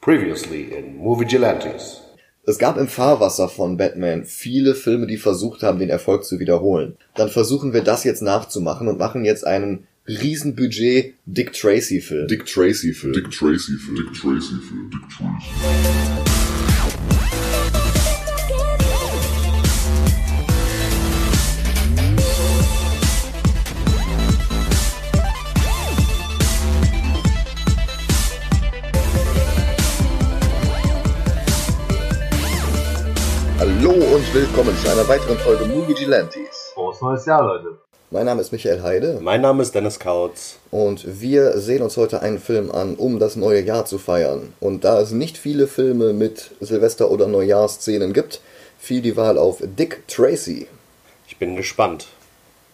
Previously in Movie Gelantes. Es gab im Fahrwasser von Batman viele Filme, die versucht haben, den Erfolg zu wiederholen. Dann versuchen wir das jetzt nachzumachen und machen jetzt einen Riesenbudget Dick Tracy Film. Dick Tracy Film. Dick Tracy Film. Dick Tracy Film. Dick Tracy. Hallo zu einer weiteren Folge Movie Gelantes. Frohes neues Jahr, Leute. Mein Name ist Michael Heide Mein Name ist Dennis Kautz. und wir sehen uns heute einen Film an, um das neue Jahr zu feiern. Und da es nicht viele Filme mit Silvester- oder Neujahrsszenen gibt, fiel die Wahl auf Dick Tracy. Ich bin gespannt.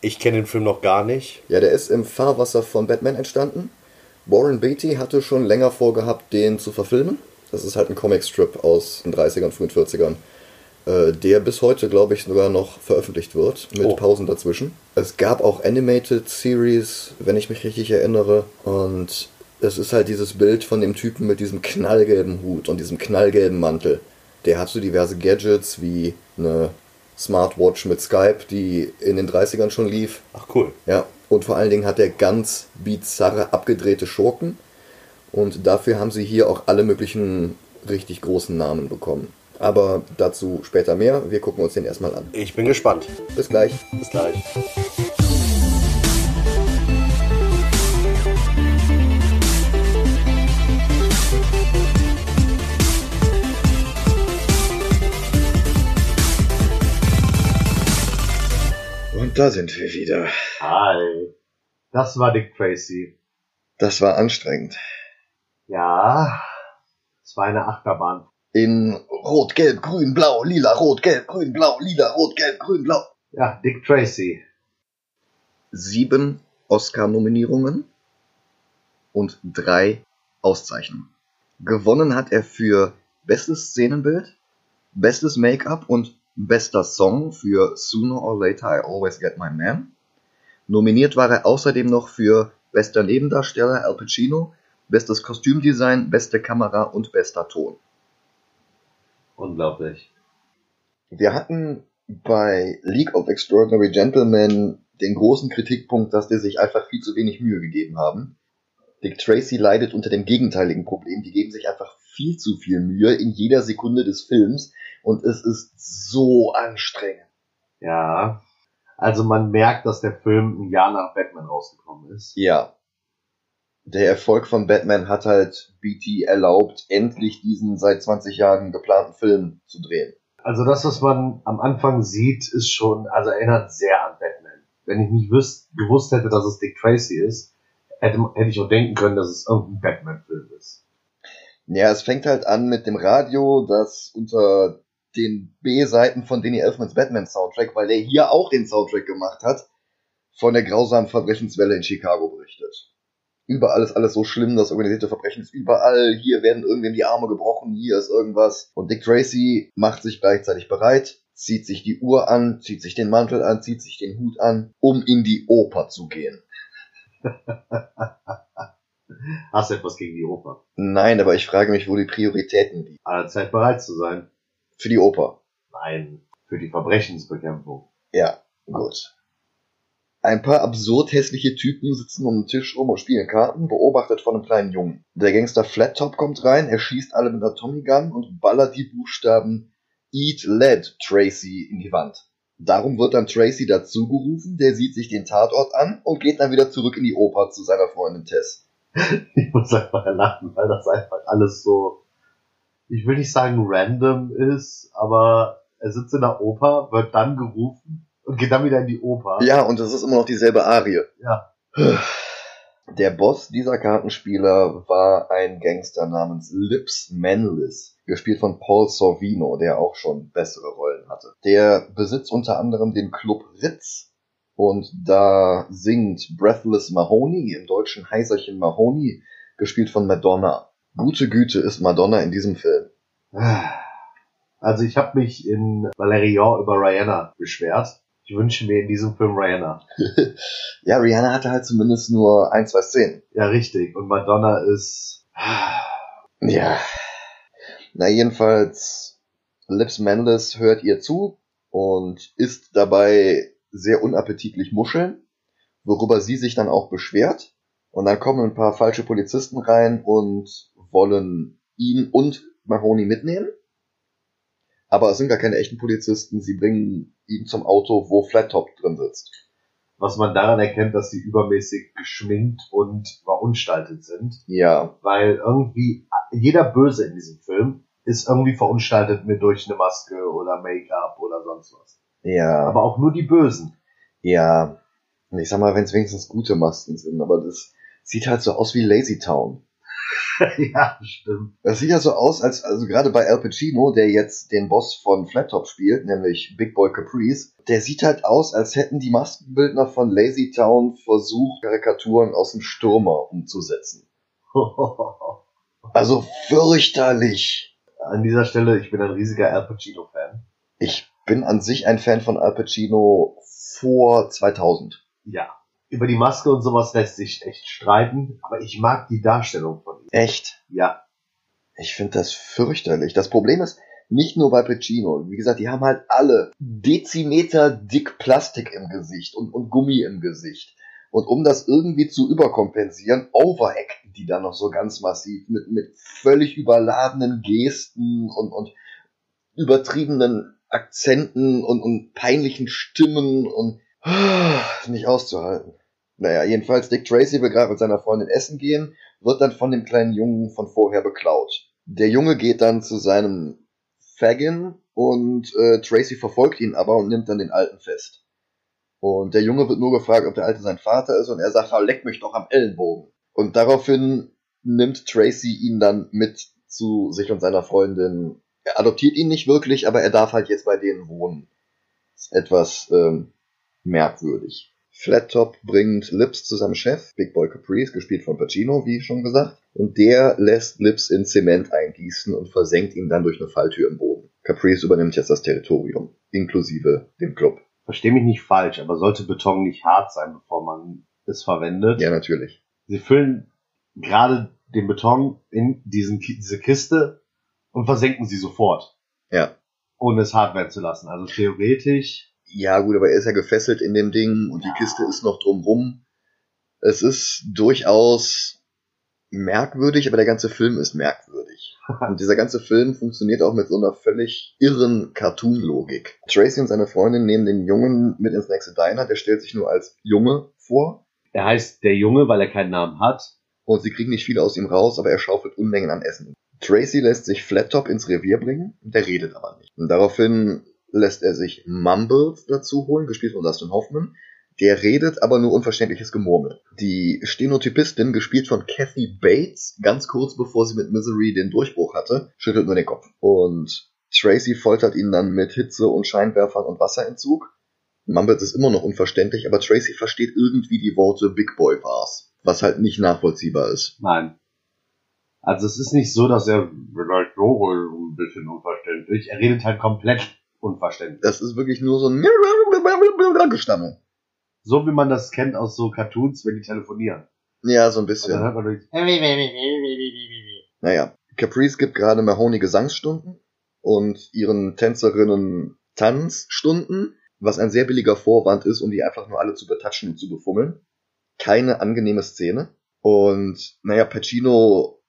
Ich kenne den Film noch gar nicht. Ja, der ist im Fahrwasser von Batman entstanden. Warren Beatty hatte schon länger vorgehabt, den zu verfilmen. Das ist halt ein Comicstrip aus den 30ern, frühen 40ern, äh, der bis heute, glaube ich, sogar noch veröffentlicht wird, mit Oh. Pausen dazwischen. Es gab auch Animated Series, wenn ich mich richtig erinnere. Und es ist halt dieses Bild von dem Typen mit diesem knallgelben Hut und diesem knallgelben Mantel. Der hat so diverse Gadgets wie eine Smartwatch mit Skype, die in den 30ern schon lief. Ach cool. Ja, und vor allen Dingen hat er ganz bizarre, abgedrehte Schurken. Und dafür haben sie hier auch alle möglichen richtig großen Namen bekommen. Aber dazu später mehr. Wir gucken uns den erstmal an. Ich bin gespannt. Bis gleich. Bis gleich. Und da sind wir wieder. Hi. Das war Dick Tracy. Das war anstrengend. Ja, es war eine Achterbahn. In Rot, Gelb, Grün, Blau, Lila, Rot, Gelb, Grün, Blau, Lila, Rot, Gelb, Grün, Blau. Ja, Dick Tracy. Sieben Oscar-Nominierungen und drei Auszeichnungen. Gewonnen hat er für Bestes Szenenbild, Bestes Make-up und Bester Song für Sooner or Later I Always Get My Man. Nominiert war er außerdem noch für Bester Nebendarsteller Al Pacino, Bestes Kostümdesign, Beste Kamera und Bester Ton. Unglaublich. Wir hatten bei League of Extraordinary Gentlemen den großen Kritikpunkt, dass die sich einfach viel zu wenig Mühe gegeben haben. Dick Tracy leidet unter dem gegenteiligen Problem. Die geben sich einfach viel zu viel Mühe in jeder Sekunde des Films und es ist so anstrengend. Ja. Also man merkt, dass der Film ein Jahr nach Batman rausgekommen ist. Ja. Der Erfolg von Batman hat halt BT erlaubt, endlich diesen seit 20 Jahren geplanten Film zu drehen. Also das, was man am Anfang sieht, ist schon, also erinnert sehr an Batman. Wenn ich nicht wüs gewusst hätte, dass es Dick Tracy ist, hätte, hätte ich auch denken können, dass es irgendein Batman-Film ist. Ja, es fängt halt an mit dem Radio, das unter den B-Seiten von Danny Elfmans Batman-Soundtrack, weil der hier auch den Soundtrack gemacht hat, von der grausamen Verbrechenswelle in Chicago berichtet. Überall ist alles so schlimm, das organisierte Verbrechen ist überall, hier werden irgendwem die Arme gebrochen, hier ist irgendwas. Und Dick Tracy macht sich gleichzeitig bereit, zieht sich die Uhr an, zieht sich den Mantel an, zieht sich den Hut an, um in die Oper zu gehen. Hast du etwas gegen die Oper? Nein, aber ich frage mich, wo die Prioritäten liegen. Aller Zeit bereit zu sein? Für die Oper. Nein, für die Verbrechensbekämpfung. Ja, gut. Ein paar absurd hässliche Typen sitzen um den Tisch rum und spielen Karten, beobachtet von einem kleinen Jungen. Der Gangster Flat Top kommt rein, er schießt alle mit einer Tommy Gun und ballert die Buchstaben Eat Lead Tracy in die Wand. Darum wird dann Tracy dazugerufen, der sieht sich den Tatort an und geht dann wieder zurück in die Oper zu seiner Freundin Tess. Ich muss einfach lachen, weil das einfach alles so, ich will nicht sagen random ist, aber er sitzt in der Oper, wird dann gerufen und geht dann wieder in die Oper. Ja, und das ist immer noch dieselbe Arie. Ja. Der Boss dieser Kartenspieler war ein Gangster namens Lips Manlis, gespielt von Paul Sorvino, der auch schon bessere Rollen hatte. Der besitzt unter anderem den Club Ritz und da singt Breathless Mahoney, im deutschen Heiserchen Mahoney, gespielt von Madonna. Gute Güte ist Madonna in diesem Film. Also ich habe mich in Valerian über Rihanna beschwert. Ich wünsche mir in diesem Film Rihanna. Ja, Rihanna hatte halt zumindest nur ein, zwei Szenen. Ja, richtig. Und Madonna ist. Ja, Na, jedenfalls, Lips Mendes hört ihr zu und isst dabei sehr unappetitlich Muscheln, worüber sie sich dann auch beschwert. Und dann kommen ein paar falsche Polizisten rein und wollen ihn und Mahoney mitnehmen. Aber es sind gar keine echten Polizisten, sie bringen ihn zum Auto, wo Flat Top drin sitzt. Was man daran erkennt, dass sie übermäßig geschminkt und verunstaltet sind. Ja, Weil irgendwie jeder Böse in diesem Film ist irgendwie verunstaltet mit durch eine Maske oder Make-up oder sonst was. ja, Aber auch nur die Bösen. ja. Ich sag mal, wenn es wenigstens gute Masken sind, aber das sieht halt so aus wie Lazy Town. ja, stimmt. Das sieht ja so aus, als, also gerade bei Al Pacino, der jetzt den Boss von Flat Top spielt, nämlich Big Boy Caprice, der sieht halt aus, als hätten die Maskenbildner von Lazy Town versucht, Karikaturen aus dem Stürmer umzusetzen. Also fürchterlich. An dieser Stelle, ich bin ein riesiger Al Pacino-Fan. Ich bin an sich ein Fan von Al Pacino vor 2000. Ja. Über die Maske und sowas lässt sich echt streiten, aber ich mag die Darstellung von. Echt? Ja. Ich finde das fürchterlich. Das Problem ist, nicht nur bei Pacino. Wie gesagt, die haben halt alle Dezimeter dick Plastik im Gesicht und, und Gummi im Gesicht. Und um das irgendwie zu überkompensieren, overacten die dann noch so ganz massiv mit, mit völlig überladenen Gesten und, und übertriebenen Akzenten und, und peinlichen Stimmen und nicht auszuhalten. Naja, jedenfalls Dick Tracy will gerade mit seiner Freundin essen gehen, wird dann von dem kleinen Jungen von vorher beklaut. Der Junge geht dann zu seinem Fagin und äh, Tracy verfolgt ihn aber und nimmt dann den Alten fest. Und der Junge wird nur gefragt, ob der Alte sein Vater ist und er sagt, "Ah, leck mich doch am Ellenbogen. Und daraufhin nimmt Tracy ihn dann mit zu sich und seiner Freundin. Er adoptiert ihn nicht wirklich, aber er darf halt jetzt bei denen wohnen. Ist etwas ähm, merkwürdig. Flat Top bringt Lips zu seinem Chef, Big Boy Caprice, gespielt von Pacino, wie schon gesagt. Und der lässt Lips in Zement eingießen und versenkt ihn dann durch eine Falltür im Boden. Caprice übernimmt jetzt das Territorium, inklusive dem Club. Versteh mich nicht falsch, aber sollte Beton nicht hart sein, bevor man es verwendet? Ja, natürlich. Sie füllen gerade den Beton in diesen, diese Kiste und versenken sie sofort, Ja. ohne es hart werden zu lassen. Also theoretisch, Ja, gut, aber er ist ja gefesselt in dem Ding und die Kiste ist noch drumrum. Es ist durchaus merkwürdig, aber der ganze Film ist merkwürdig. Und dieser ganze Film funktioniert auch mit so einer völlig irren Cartoon-Logik. Tracy und seine Freundin nehmen den Jungen mit ins nächste Diner, der stellt sich nur als Junge vor er heißt der Junge, weil er keinen Namen hat. und sie kriegen nicht viel aus ihm raus, aber er schaufelt Unmengen an Essen. Tracy lässt sich Flat Top ins Revier bringen, der redet aber nicht. Und daraufhin lässt er sich Mumbles dazu holen, gespielt von Dustin Hoffman. Der redet aber nur unverständliches Gemurmel. Die Stenotypistin, gespielt von Kathy Bates, ganz kurz bevor sie mit Misery den Durchbruch hatte, schüttelt nur den Kopf. Und Tracy foltert ihn dann mit Hitze und Scheinwerfern und Wasserentzug. Mumbles ist immer noch unverständlich, aber Tracy versteht irgendwie die Worte Big Boy war's, was halt nicht nachvollziehbar ist. Nein. Also es ist nicht so, dass er vielleicht so ein bisschen unverständlich. Er redet halt komplett unverständlich. Das ist wirklich nur so ein Gestammel. So wie man das kennt aus so Cartoons, wenn die telefonieren. Ja, so ein Und dann bisschen. hört man durch. Naja, Caprice gibt gerade Mahoney Gesangsstunden und ihren Tänzerinnen Tanzstunden, was ein sehr billiger Vorwand ist, um die einfach nur alle zu betatschen und zu befummeln. Keine angenehme Szene. Und naja, Pacino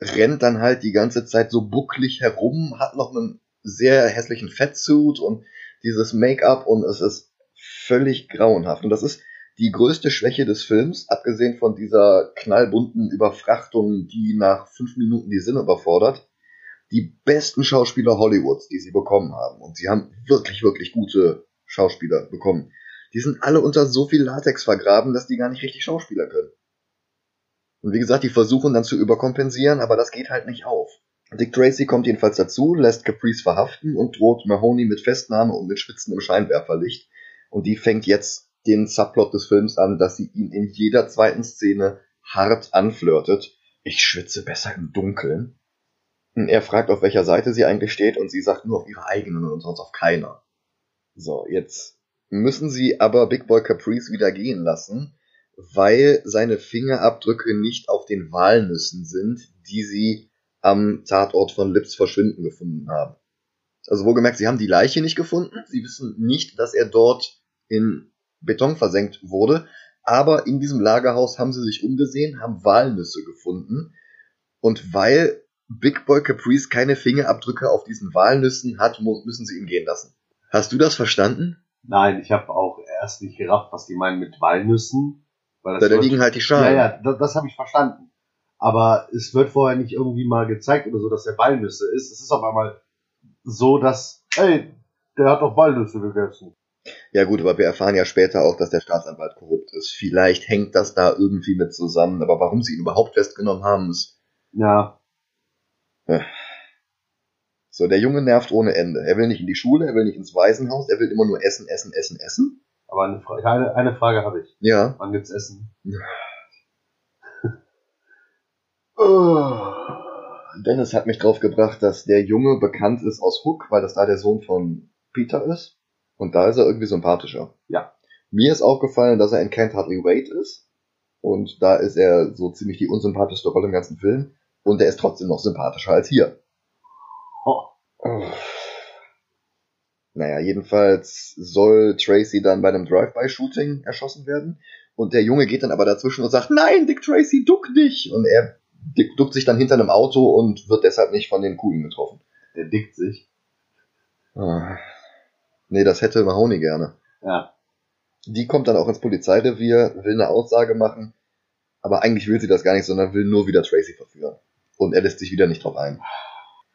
rennt dann halt die ganze Zeit so bucklig herum, hat noch einen sehr hässlichen Fettsuit und dieses Make-up und es ist völlig grauenhaft. Und das ist die größte Schwäche des Films, abgesehen von dieser knallbunten Überfrachtung, die nach fünf Minuten die Sinne überfordert, die besten Schauspieler Hollywoods, die sie bekommen haben. Und sie haben wirklich, wirklich gute Schauspieler bekommen. Die sind alle unter so viel Latex vergraben, dass die gar nicht richtig Schauspieler können. Und wie gesagt, die versuchen dann zu überkompensieren, aber das geht halt nicht auf. Dick Tracy kommt jedenfalls dazu, lässt Caprice verhaften und droht Mahoney mit Festnahme und mit schwitzendem Scheinwerferlicht. Und die fängt jetzt den Subplot des Films an, dass sie ihn in jeder zweiten Szene hart anflirtet. Ich schwitze besser im Dunkeln. Er fragt, auf welcher Seite sie eigentlich steht, und sie sagt nur auf ihrer eigenen und sonst auf keiner. So, jetzt müssen sie aber Big Boy Caprice wieder gehen lassen, weil seine Fingerabdrücke nicht auf den Walnüssen sind, die sie am Tatort von Lips Verschwinden gefunden haben. Also wohlgemerkt, sie haben die Leiche nicht gefunden. Sie wissen nicht, dass er dort in Beton versenkt wurde. Aber in diesem Lagerhaus haben sie sich umgesehen, haben Walnüsse gefunden. Und weil Big Boy Caprice keine Fingerabdrücke auf diesen Walnüssen hat, müssen sie ihn gehen lassen. Hast du das verstanden? Nein, ich habe auch erst nicht gerafft, was die meinen mit Walnüssen. Weil Da, da wird- liegen halt die Ja, Schalen. ja, das, das habe ich verstanden. Aber es wird vorher nicht irgendwie mal gezeigt oder so, dass er Walnüsse ist. Es ist auf einmal so, dass, ey, der hat doch Walnüsse gegessen. Ja gut, aber wir erfahren ja später auch, dass der Staatsanwalt korrupt ist. Vielleicht hängt das da irgendwie mit zusammen. Aber warum sie ihn überhaupt festgenommen haben, ist Ja, so. Der Junge nervt ohne Ende. Er will nicht in die Schule, er will nicht ins Waisenhaus, er will immer nur essen, essen, essen, essen. aber eine, Fra eine, eine Frage habe ich. Ja. Wann gibt's Essen? Dennis hat mich drauf gebracht, dass der Junge bekannt ist aus Hook, weil das da der Sohn von Peter ist. Und da ist er irgendwie sympathischer. Ja. Mir ist aufgefallen, dass er in Can't Hardly Wait ist. Und da ist er so ziemlich die unsympathischste Rolle im ganzen Film. Und er ist trotzdem noch sympathischer als hier. Oh, Naja, jedenfalls soll Tracy dann bei einem Drive-by-Shooting erschossen werden. Und der Junge geht dann aber dazwischen und sagt, nein, Dick Tracy, duck dich! Und er duckt sich dann hinter einem Auto und wird deshalb nicht von den Kugeln getroffen. der dickt sich. Ah. Nee, das hätte Mahoney gerne. Ja. Die kommt dann auch ins Polizeirevier, will eine Aussage machen, aber eigentlich will sie das gar nicht, sondern will nur wieder Tracy verführen. Und er lässt sich wieder nicht drauf ein.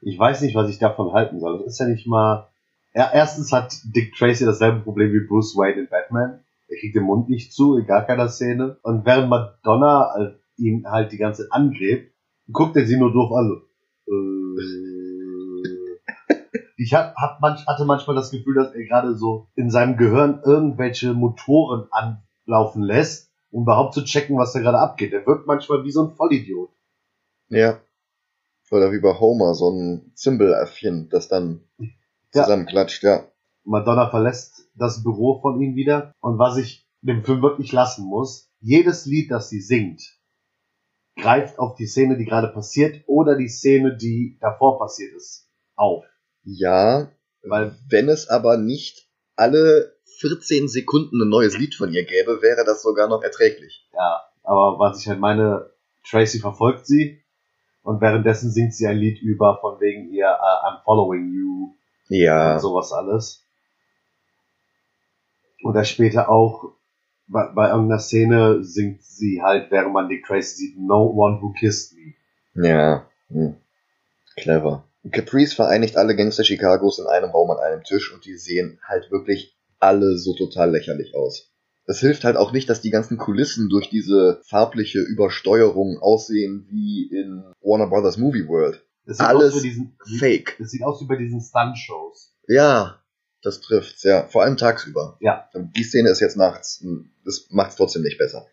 Ich weiß nicht, was ich davon halten soll. Das ist ja nicht mal. Ja, erstens hat Dick Tracy dasselbe Problem wie Bruce Wayne in Batman. Er kriegt den Mund nicht zu, in gar keiner Szene. Und während Madonna ihn halt die ganze Zeit angrebt, guckt er sie nur doof an. Äh. Ich hab, hab manch, hatte manchmal das Gefühl, dass er gerade so in seinem Gehirn irgendwelche Motoren anlaufen lässt, um überhaupt zu checken, was da gerade abgeht. Er wirkt manchmal wie so ein Vollidiot. Ja. Oder wie bei Homer, so ein Zimbeläffchen, das dann Ja. zusammenklatscht, ja. Madonna verlässt das Büro von ihm wieder. Und was ich dem Film wirklich lassen muss, jedes Lied, das sie singt, greift auf die Szene, die gerade passiert, oder die Szene, die davor passiert ist, auf. Ja, Weil- wenn es aber nicht alle 14 Sekunden ein neues Lied von ihr gäbe, wäre das sogar noch erträglich. Ja, aber was ich halt meine, Tracy verfolgt sie und währenddessen singt sie ein Lied über von wegen ihr uh, I'm following you Ja. und sowas alles. Oder später auch bei, bei irgendeiner Szene singt sie halt, während man Dick Tracy sieht, No one who kissed me. Ja. Hm. Clever. Caprice vereinigt alle Gangster Chicagos in einem Raum an einem Tisch und die sehen halt wirklich alle so total lächerlich aus. Es hilft halt auch nicht, dass die ganzen Kulissen durch diese farbliche Übersteuerung aussehen wie in Warner Brothers Movie World. Es sieht Alles aus wie diesen, Fake. Es sieht aus wie bei diesen Stunt-Shows. Ja, das trifft's, ja. Vor allem tagsüber. Ja. Die Szene ist jetzt nachts. Das macht's trotzdem nicht besser.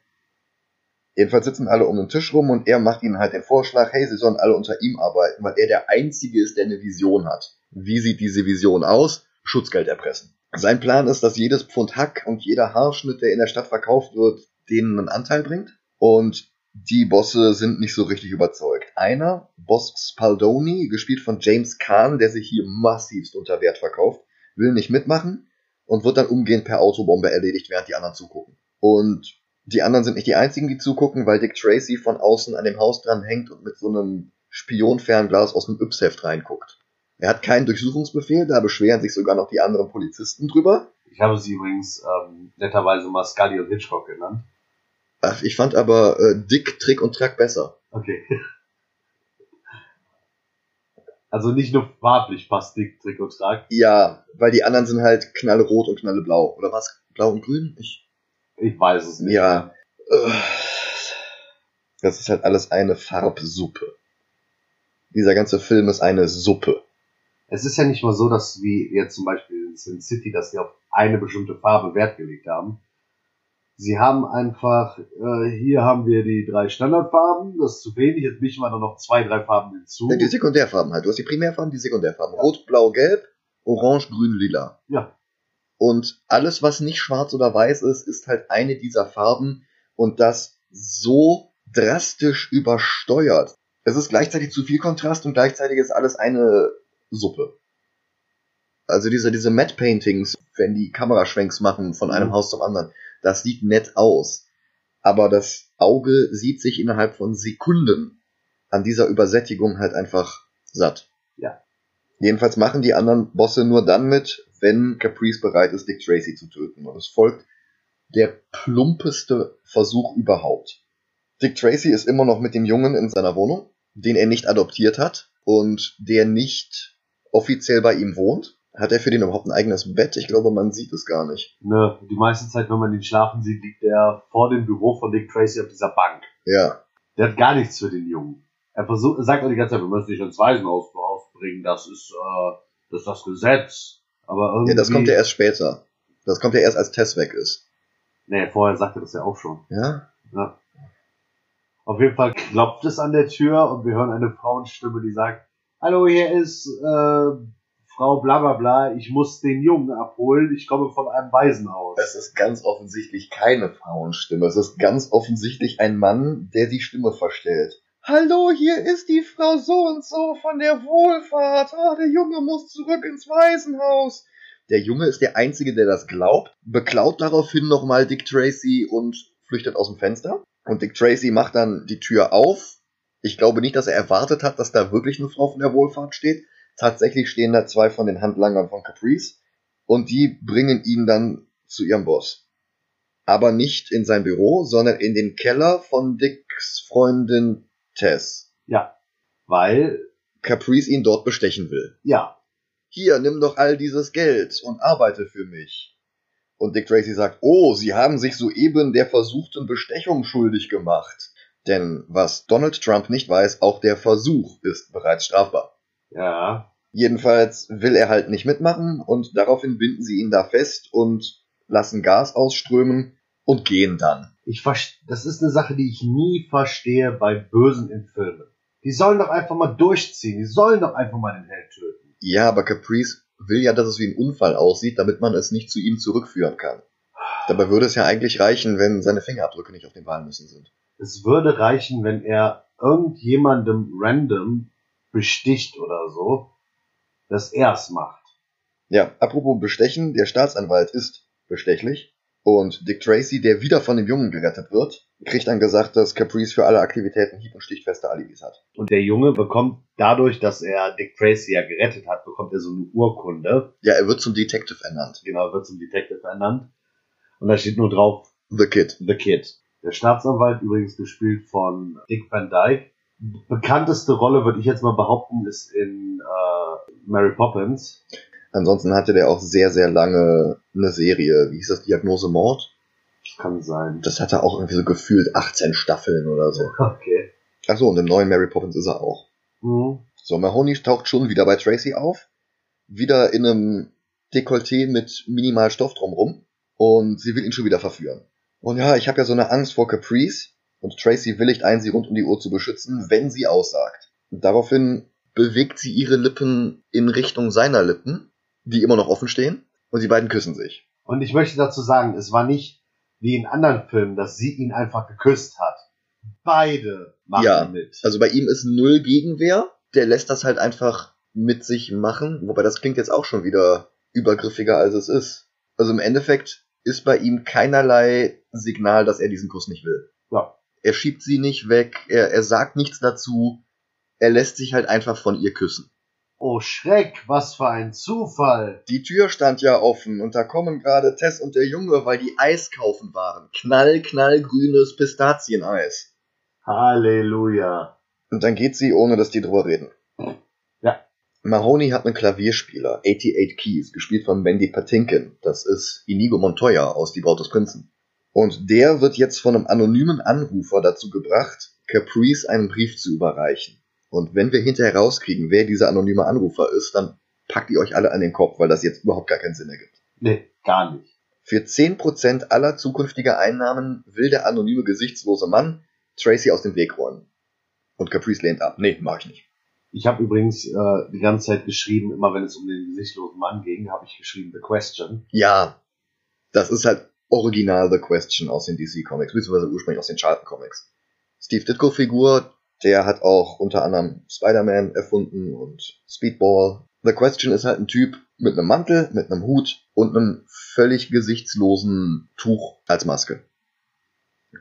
Jedenfalls sitzen alle um den Tisch rum und er macht ihnen halt den Vorschlag, hey, sie sollen alle unter ihm arbeiten, weil er der Einzige ist, der eine Vision hat. Wie sieht diese Vision aus? Schutzgeld erpressen. Sein Plan ist, dass jedes Pfund Hack und jeder Haarschnitt, der in der Stadt verkauft wird, denen einen Anteil bringt. Und die Bosse sind nicht so richtig überzeugt. Einer, Boss Spaldoni, gespielt von James Kahn, der sich hier massivst unter Wert verkauft, will nicht mitmachen und wird dann umgehend per Autobombe erledigt, während die anderen zugucken. Und die anderen sind nicht die einzigen, die zugucken, weil Dick Tracy von außen an dem Haus dran hängt und mit so einem Spionfernglas aus dem Yps-Heft reinguckt. Er hat keinen Durchsuchungsbefehl, da beschweren sich sogar noch die anderen Polizisten drüber. Ich habe sie übrigens ähm, netterweise mal Scully und Hitchcock genannt. Ach, ich fand aber äh, Dick, Trick und Track besser. Okay. Also nicht nur farblich passt Dick, Trick und. Ja, weil die anderen sind halt knallrot und knalleblau. Oder was? Blau und grün? Ich, Ich weiß es nicht. ja. Äh, Das ist halt alles eine Farbsuppe. Dieser ganze Film ist eine Suppe. Es ist ja nicht mal so, dass wie jetzt zum Beispiel in Sin City, dass sie auf eine bestimmte Farbe Wert gelegt haben. Sie haben einfach, äh, hier haben wir die drei Standardfarben, das ist zu wenig, jetzt mischen wir da noch zwei, drei Farben hinzu. Ja, die Sekundärfarben halt. Du hast die Primärfarben, die Sekundärfarben. Rot, Blau, Gelb, Orange, Grün, Lila. Ja, Und alles, was nicht schwarz oder weiß ist, ist halt eine dieser Farben und das so drastisch übersteuert. Es ist gleichzeitig zu viel Kontrast und gleichzeitig ist alles eine Suppe. Also diese, diese Matte Paintings, wenn die Kameraschwenks machen von einem Mhm. Haus zum anderen, das sieht nett aus. Aber das Auge sieht sich innerhalb von Sekunden an dieser Übersättigung halt einfach satt. Ja. Jedenfalls machen die anderen Bosse nur dann mit, wenn Caprice bereit ist, Dick Tracy zu töten. Und es folgt der plumpeste Versuch überhaupt. Dick Tracy ist immer noch mit dem Jungen in seiner Wohnung, den er nicht adoptiert hat und der nicht offiziell bei ihm wohnt. Hat er für den überhaupt ein eigenes Bett? Ich glaube, man sieht es gar nicht. Ne, die meiste Zeit, wenn man ihn schlafen sieht, liegt er vor dem Büro von Dick Tracy auf dieser Bank. Ja. Der hat gar nichts für den Jungen. Er versucht, er sagt auch die ganze Zeit, wir müssen dich ins Waisenhaus bringen, das ist, äh, das ist das Gesetz. Aber irgendwie. ja, das kommt ja erst später. Das kommt ja erst, als Tess weg ist. Nee, vorher sagte das ja auch schon. Ja? Ja. Auf jeden Fall klopft es an der Tür und wir hören eine Frauenstimme, die sagt, Hallo, hier ist äh, Frau bla bla bla, ich muss den Jungen abholen, ich komme von einem Waisenhaus. Es ist ganz offensichtlich keine Frauenstimme. Es ist ganz offensichtlich ein Mann, der die Stimme verstellt. Hallo, hier ist die Frau so und so von der Wohlfahrt. Ah, der Junge muss zurück ins Waisenhaus. Der Junge ist der Einzige, der das glaubt, beklaut daraufhin nochmal Dick Tracy und flüchtet aus dem Fenster. Und Dick Tracy macht dann die Tür auf. Ich glaube nicht, dass er erwartet hat, dass da wirklich eine Frau von der Wohlfahrt steht. Tatsächlich stehen da zwei von den Handlangern von Caprice und die bringen ihn dann zu ihrem Boss. Aber nicht in sein Büro, sondern in den Keller von Dicks Freundin Tess. Ja, weil, Caprice ihn dort bestechen will. ja, Hier, nimm doch all dieses Geld und arbeite für mich. Und Dick Tracy sagt, oh, Sie haben sich soeben der versuchten Bestechung schuldig gemacht. Denn was Donald Trump nicht weiß, auch der Versuch ist bereits strafbar. Ja, Jedenfalls will er halt nicht mitmachen und daraufhin binden sie ihn da fest und lassen Gas ausströmen und gehen dann. ich das ist eine Sache, die ich nie verstehe bei Bösen in Filmen. Die sollen doch einfach mal durchziehen, die sollen doch einfach mal den Held töten. Ja, aber Caprice will ja, dass es wie ein Unfall aussieht, damit man es nicht zu ihm zurückführen kann. Dabei würde es ja eigentlich reichen, wenn seine Fingerabdrücke nicht auf den Walnüssen sind. Es würde reichen, wenn er irgendjemandem random besticht oder so, dass er's macht. Ja, apropos Bestechen, der Staatsanwalt ist bestechlich und Dick Tracy, der wieder von dem Jungen gerettet wird, kriegt dann gesagt, dass Caprice für alle Aktivitäten hieb- und stichfeste Alibis hat. Und der Junge bekommt dadurch, dass er Dick Tracy ja gerettet hat, bekommt er so eine Urkunde. Ja, er wird zum Detective ernannt. Genau, wird zum Detective ernannt. Und da steht nur drauf, The Kid. The Kid. Der Staatsanwalt, übrigens gespielt von Dick Van Dyke. Bekannteste Rolle, würde ich jetzt mal behaupten, ist in äh, Mary Poppins. Ansonsten hatte der auch sehr, sehr lange eine Serie. Wie hieß das? Diagnose Mord? Das kann sein. Das hatte auch irgendwie so gefühlt 18 Staffeln oder so. Okay. Achso, und im neuen Mary Poppins ist er auch. Mhm. So, Mahoney taucht schon wieder bei Tracy auf. Wieder in einem Dekolleté mit minimal Stoff drumrum. Und sie will ihn schon wieder verführen. Und ja, ich habe ja so eine Angst vor Caprice. Und Tracy willigt ein, sie rund um die Uhr zu beschützen, wenn sie aussagt. Daraufhin bewegt sie ihre Lippen in Richtung seiner Lippen, die immer noch offen stehen. Und die beiden küssen sich. Und ich möchte dazu sagen, es war nicht wie in anderen Filmen, dass sie ihn einfach geküsst hat. Beide machen Ja, mit. Also bei ihm ist null Gegenwehr. Der lässt das halt einfach mit sich machen. Wobei das klingt jetzt auch schon wieder übergriffiger, als es ist. Also im Endeffekt ist bei ihm keinerlei Signal, dass er diesen Kuss nicht will. Ja. Er schiebt sie nicht weg, er, er sagt nichts dazu. Er lässt sich halt einfach von ihr küssen. Oh Schreck, was für ein Zufall. Die Tür stand ja offen und da kommen gerade Tess und der Junge, weil die Eis kaufen waren. Knall, knallgrünes Pistazieneis. Halleluja. Und dann geht sie, ohne dass die drüber reden. Ja. Mahoney hat einen Klavierspieler, 88 Keys, gespielt von Mandy Patinkin. Das ist Inigo Montoya aus Die Braut des Prinzen. Und der wird jetzt von einem anonymen Anrufer dazu gebracht, Caprice einen Brief zu überreichen. Und wenn wir hinterher rauskriegen, wer dieser anonyme Anrufer ist, dann packt ihr euch alle an den Kopf, weil das jetzt überhaupt gar keinen Sinn ergibt. Nee, gar nicht. Für 10% aller zukünftiger Einnahmen will der anonyme gesichtslose Mann Tracy aus dem Weg räumen. Und Caprice lehnt ab. Nee, mach ich nicht. Ich habe übrigens äh, die ganze Zeit geschrieben, immer wenn es um den gesichtlosen Mann ging, habe ich geschrieben The Question. Ja, das ist halt original The Question aus den DC Comics, beziehungsweise ursprünglich aus den Charlton Comics. Steve Ditko-Figur Der hat auch unter anderem Spider-Man erfunden und Speedball. The Question ist halt ein Typ mit einem Mantel, mit einem Hut und einem völlig gesichtslosen Tuch als Maske.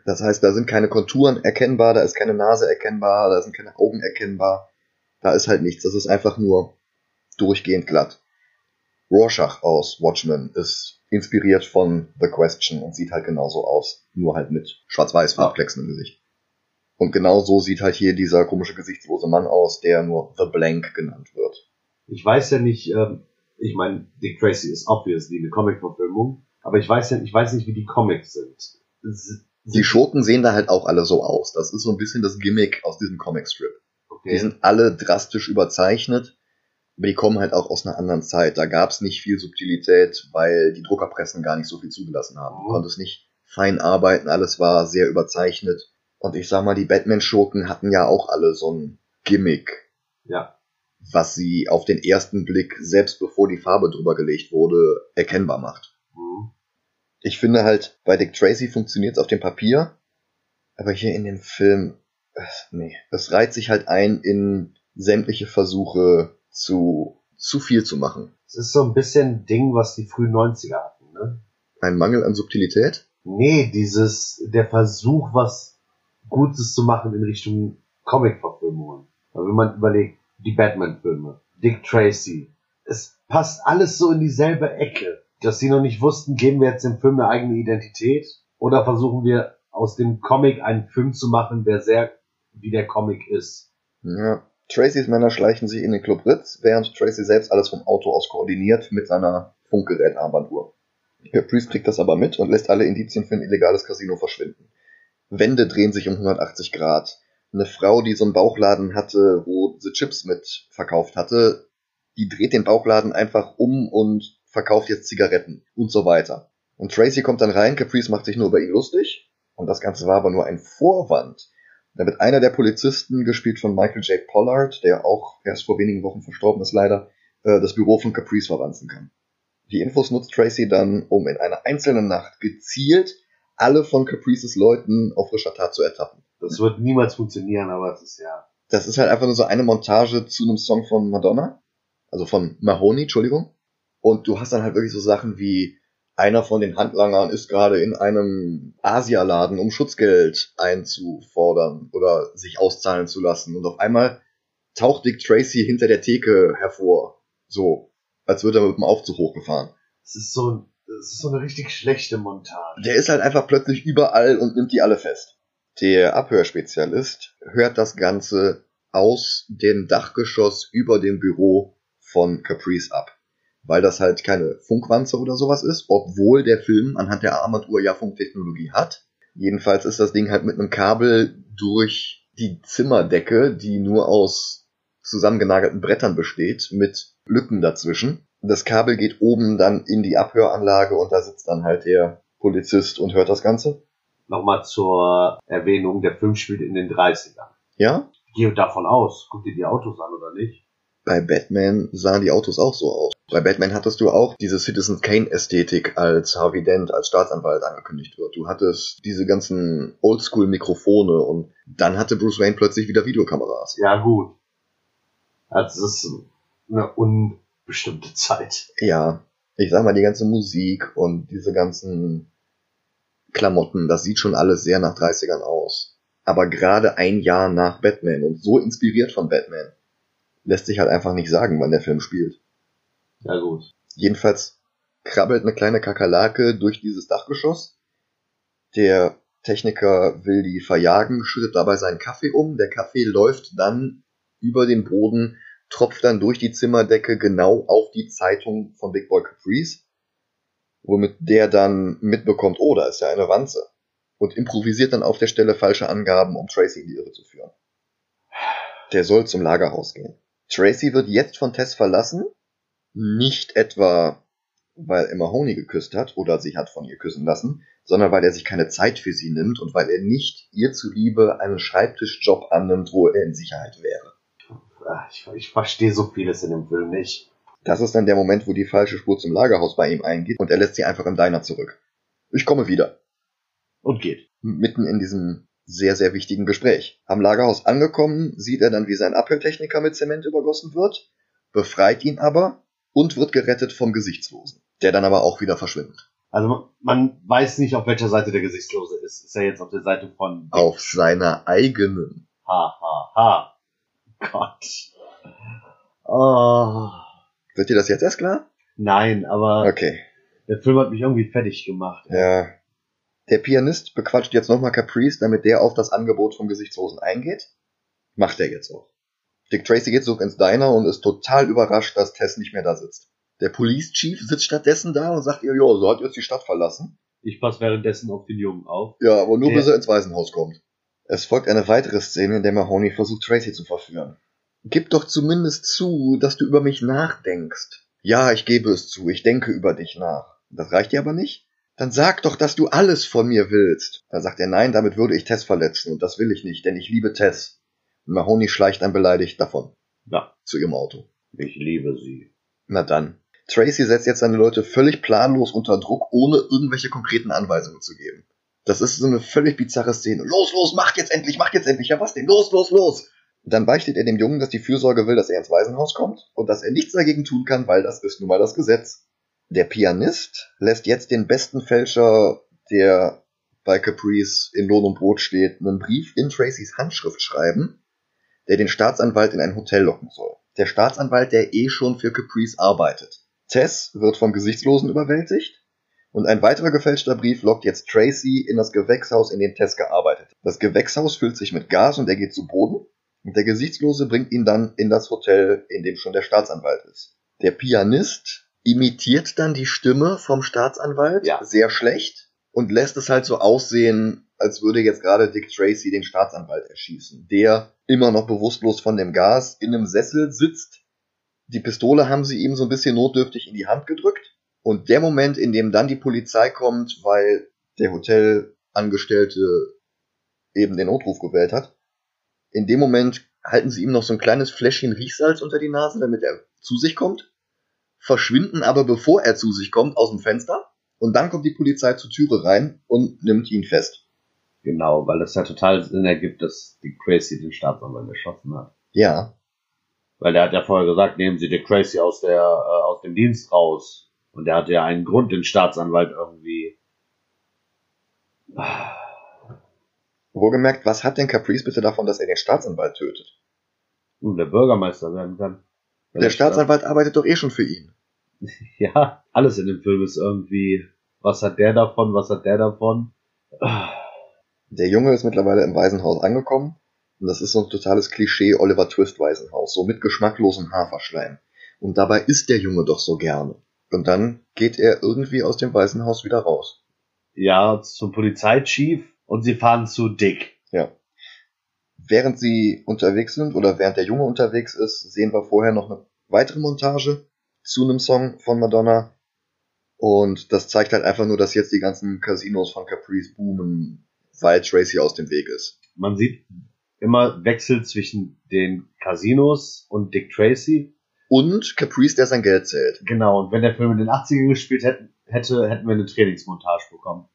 Das heißt, da sind keine Konturen erkennbar, da ist keine Nase erkennbar, da sind keine Augen erkennbar. Da ist halt nichts. Das ist einfach nur durchgehend glatt. Rorschach aus Watchmen ist inspiriert von The Question und sieht halt genauso aus. Nur halt mit schwarz-weiß Farbklecksen im Gesicht. Und genau so sieht halt hier dieser komische gesichtslose Mann aus, der nur The Blank genannt wird. Ich weiß ja nicht, ähm, ich meine, Dick Tracy ist obviously eine Comic-Verfilmung, aber ich weiß ja, ich weiß nicht, wie die Comics sind. S- Die Schurken sehen da halt auch alle so aus. Das ist so ein bisschen das Gimmick aus diesem Comicstrip. Die Okay. sind alle drastisch überzeichnet, aber die kommen halt auch aus einer anderen Zeit. Da gab es nicht viel Subtilität, weil die Druckerpressen gar nicht so viel zugelassen haben. Du Mhm. konntest nicht fein arbeiten, alles war sehr überzeichnet. Und ich sag mal, die Batman-Schurken hatten ja auch alle so ein Gimmick, Ja. was sie auf den ersten Blick, selbst bevor die Farbe drüber gelegt wurde, erkennbar macht. Mhm. Ich finde halt, bei Dick Tracy funktioniert es auf dem Papier, aber hier in dem Film, äh, nee, es reiht sich halt ein in sämtliche Versuche zu zu viel zu machen. Es ist so ein bisschen ein Ding, was die frühen 90er hatten, ne? Ein Mangel an Subtilität? Nee, dieses, der Versuch, was Gutes zu machen in Richtung Comic-Verfilmungen. Aber wenn man überlegt, die Batman-Filme, Dick Tracy, es passt alles so in dieselbe Ecke, dass sie noch nicht wussten, geben wir jetzt dem Film eine eigene Identität oder versuchen wir aus dem Comic einen Film zu machen, der sehr wie der Comic ist. Ja. Tracys Männer schleichen sich in den Club Ritz, während Tracy selbst alles vom Auto aus koordiniert mit seiner Funkgerät-Armbanduhr. Caprice kriegt das aber mit und lässt alle Indizien für ein illegales Casino verschwinden. Wände drehen sich um 180 Grad. Eine Frau, die so einen Bauchladen hatte, wo sie Chips mit verkauft hatte, die dreht den Bauchladen einfach um und verkauft jetzt Zigaretten und so weiter. Und Tracy kommt dann rein, Caprice macht sich nur über ihn lustig. Und das Ganze war aber nur ein Vorwand, damit einer der Polizisten, gespielt von Michael J. Pollard, der auch erst vor wenigen Wochen verstorben ist leider, äh, das Büro von Caprice verwanzen kann. Die Infos nutzt Tracy dann, um in einer einzelnen Nacht gezielt alle von Caprices Leuten auf frischer Tat zu ertappen. Das wird niemals funktionieren, aber es ist ja. Das ist halt einfach nur so eine Montage zu einem Song von Madonna, also von Mahoney, Entschuldigung. Und du hast dann halt wirklich so Sachen wie einer von den Handlangern ist gerade in einem Asialaden, um Schutzgeld einzufordern oder sich auszahlen zu lassen. Und auf einmal taucht Dick Tracy hinter der Theke hervor. So, als würde er mit dem Aufzug hochgefahren. Es ist so, es ist so eine richtig schlechte Montage. Der ist halt einfach plötzlich überall und nimmt die alle fest. Der Abhörspezialist hört das Ganze aus dem Dachgeschoss über dem Büro von Caprice ab. Weil das halt keine Funkwanze oder sowas ist, obwohl der Film anhand der Armbanduhr ja Funktechnologie hat. Jedenfalls ist das Ding halt mit einem Kabel durch die Zimmerdecke, die nur aus zusammengenagelten Brettern besteht, mit Lücken dazwischen. Das Kabel geht oben dann in die Abhöranlage und da sitzt dann halt der Polizist und hört das Ganze. Nochmal zur Erwähnung, der Film spielt in den 30ern. Ja, Ich gehe davon aus. Guck dir die Autos an, oder nicht? Bei Batman sahen die Autos auch so aus. Bei Batman hattest du auch diese Citizen Kane Ästhetik, als Harvey Dent als Staatsanwalt angekündigt wird. Du hattest diese ganzen Oldschool Mikrofone und dann hatte Bruce Wayne plötzlich wieder Videokameras. Ja, gut. Also, es ist eine unbestimmte Zeit. Ja, ich sag mal, die ganze Musik und diese ganzen Klamotten, das sieht schon alles sehr nach 30ern aus. Aber gerade ein Jahr nach Batman und so inspiriert von Batman, lässt sich halt einfach nicht sagen, wann der Film spielt. Ja, gut. Jedenfalls krabbelt eine kleine Kakerlake durch dieses Dachgeschoss. Der Techniker will die verjagen, schüttet dabei seinen Kaffee um. Der Kaffee läuft dann über den Boden, tropft dann durch die Zimmerdecke genau auf die Zeitung von Big Boy Caprice, womit der dann mitbekommt, oh, da ist ja eine Wanze. Und improvisiert dann auf der Stelle falsche Angaben, um Tracy in die Irre zu führen. Der soll zum Lagerhaus gehen. Tracy wird jetzt von Tess verlassen, nicht etwa, weil er Mahoney geküsst hat oder sie hat von ihr küssen lassen, sondern weil er sich keine Zeit für sie nimmt und weil er nicht ihr zuliebe einen Schreibtischjob annimmt, wo er in Sicherheit wäre. Ah, Ich, ich verstehe so vieles in dem Film nicht. Das ist dann der Moment, wo die falsche Spur zum Lagerhaus bei ihm eingeht und er lässt sie einfach im Diner zurück. Ich komme wieder. Und geht. Mitten in diesem sehr, sehr wichtigen Gespräch. Am Lagerhaus angekommen, sieht er dann, wie sein Abhörtechniker mit Zement übergossen wird, befreit ihn aber und wird gerettet vom Gesichtslosen, der dann aber auch wieder verschwindet. Also man weiß nicht, auf welcher Seite der Gesichtslose ist. Ist er jetzt auf der Seite von Auf seiner eigenen. Ha, ha, ha. Gott. Oh. Wird dir das jetzt erst klar? Nein, aber Okay. der Film hat mich irgendwie fertig gemacht. Ja. Der Pianist bequatscht jetzt nochmal Caprice, damit der auf das Angebot vom Gesichtslosen eingeht. Macht er jetzt auch. Dick Tracy geht zurück ins Diner und ist total überrascht, dass Tess nicht mehr da sitzt. Der Police Chief sitzt stattdessen da und sagt ihr, ja, so hat jetzt die Stadt verlassen. Ich passe währenddessen auf den Jungen auf. Ja, aber nur Der- bis er ins Waisenhaus kommt. Es folgt eine weitere Szene, in der Mahoney versucht, Tracy zu verführen. Gib doch zumindest zu, dass du über mich nachdenkst. Ja, ich gebe es zu, ich denke über dich nach. Das reicht dir aber nicht? Dann sag doch, dass du alles von mir willst. Dann sagt er, nein, damit würde ich Tess verletzen, und das will ich nicht, denn ich liebe Tess. Und Mahoney schleicht dann beleidigt davon, Ja, zu ihrem Auto. ich liebe sie. Na dann. Tracy setzt jetzt seine Leute völlig planlos unter Druck, ohne irgendwelche konkreten Anweisungen zu geben. Das ist so eine völlig bizarre Szene. Los, los, macht jetzt endlich, macht jetzt endlich. Ja, was denn? Los, los, los. Dann beichtet er dem Jungen, dass die Fürsorge will, dass er ins Waisenhaus kommt und dass er nichts dagegen tun kann, weil das ist nun mal das Gesetz. Der Pianist lässt jetzt den besten Fälscher, der bei Caprice in Lohn und Brot steht, einen Brief in Tracys Handschrift schreiben, der den Staatsanwalt in ein Hotel locken soll. Der Staatsanwalt, der eh schon für Caprice arbeitet. Tess wird vom Gesichtslosen überwältigt und ein weiterer gefälschter Brief lockt jetzt Tracy in das Gewächshaus, in dem Tess gearbeitet. Das Gewächshaus füllt sich mit Gas und er geht zu Boden und der Gesichtslose bringt ihn dann in das Hotel, in dem schon der Staatsanwalt ist. Der Pianist imitiert dann die Stimme vom Staatsanwalt Ja. sehr schlecht und lässt es halt so aussehen, als würde jetzt gerade Dick Tracy den Staatsanwalt erschießen, der immer noch bewusstlos von dem Gas in einem Sessel sitzt. Die Pistole haben sie ihm so ein bisschen notdürftig in die Hand gedrückt. Und der Moment, in dem dann die Polizei kommt, weil der Hotelangestellte eben den Notruf gewählt hat, in dem Moment halten sie ihm noch so ein kleines Fläschchen Riechsalz unter die Nase, damit er zu sich kommt, verschwinden aber bevor er zu sich kommt aus dem Fenster und dann kommt die Polizei zur Türe rein und nimmt ihn fest. Genau, weil es ja total Sinn ergibt, dass Dick Tracy den Staatsanwalt erschossen hat. Ja, Weil der hat ja vorher gesagt, nehmen Sie Dick Tracy aus der äh, aus dem Dienst raus. Und der hatte ja einen Grund, den Staatsanwalt irgendwie. wohlgemerkt, was hat denn Caprice bitte davon, dass er den Staatsanwalt tötet? Und der Bürgermeister werden kann. Der Staatsanwalt arbeitet doch eh schon für ihn. Ja, alles in dem Film ist irgendwie, was hat der davon, was hat der davon? Der Junge ist mittlerweile im Waisenhaus angekommen. Und das ist so ein totales Klischee Oliver Twist Waisenhaus, so mit geschmacklosem Haferschleim. Und dabei isst der Junge doch so gerne. Und dann geht er irgendwie aus dem Waisenhaus wieder raus. Ja, zum Polizeichief und sie fahren zu Dick. Ja. Während sie unterwegs sind oder während der Junge unterwegs ist, sehen wir vorher noch eine weitere Montage zu einem Song von Madonna. Und das zeigt halt einfach nur, dass jetzt die ganzen Casinos von Caprice boomen, weil Tracy aus dem Weg ist. Man sieht immer Wechsel zwischen den Casinos und Dick Tracy. Und Caprice, der sein Geld zählt. Genau, und wenn der Film in den 80ern gespielt hätte, hätte hätten wir eine Trainingsmontage bekommen.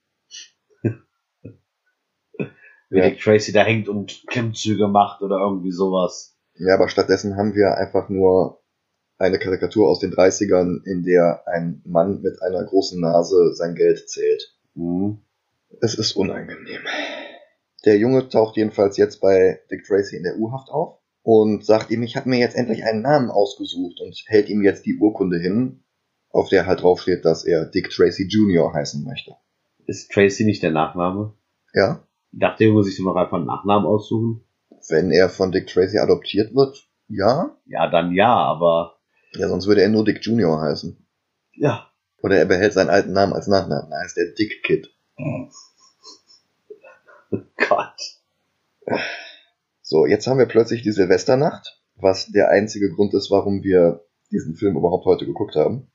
Wie. Dick Tracy da hängt und Klimmzüge macht oder irgendwie sowas. Ja, aber stattdessen haben wir einfach nur eine Karikatur aus den 30ern, in der ein Mann mit einer großen Nase sein Geld zählt. Mhm. Es ist unangenehm. Der Junge taucht jedenfalls jetzt bei Dick Tracy in der U-Haft auf und sagt ihm, ich habe mir jetzt endlich einen Namen ausgesucht und hält ihm jetzt die Urkunde hin, auf der halt draufsteht, dass er Dick Tracy Jr. heißen möchte. Ist Tracy nicht der Nachname? Ja, Ich dachte, der Junge sich noch einfach einen Nachnamen aussuchen. wenn er von Dick Tracy adoptiert wird, ja. Ja, dann ja, aber Ja, sonst würde er nur Dick Jr. heißen. ja. Oder er behält seinen alten Namen als Nachnamen. Da heißt er Dick Kid. Gott. So, jetzt haben wir plötzlich die Silvesternacht, was der einzige Grund ist, warum wir diesen Film überhaupt heute geguckt haben.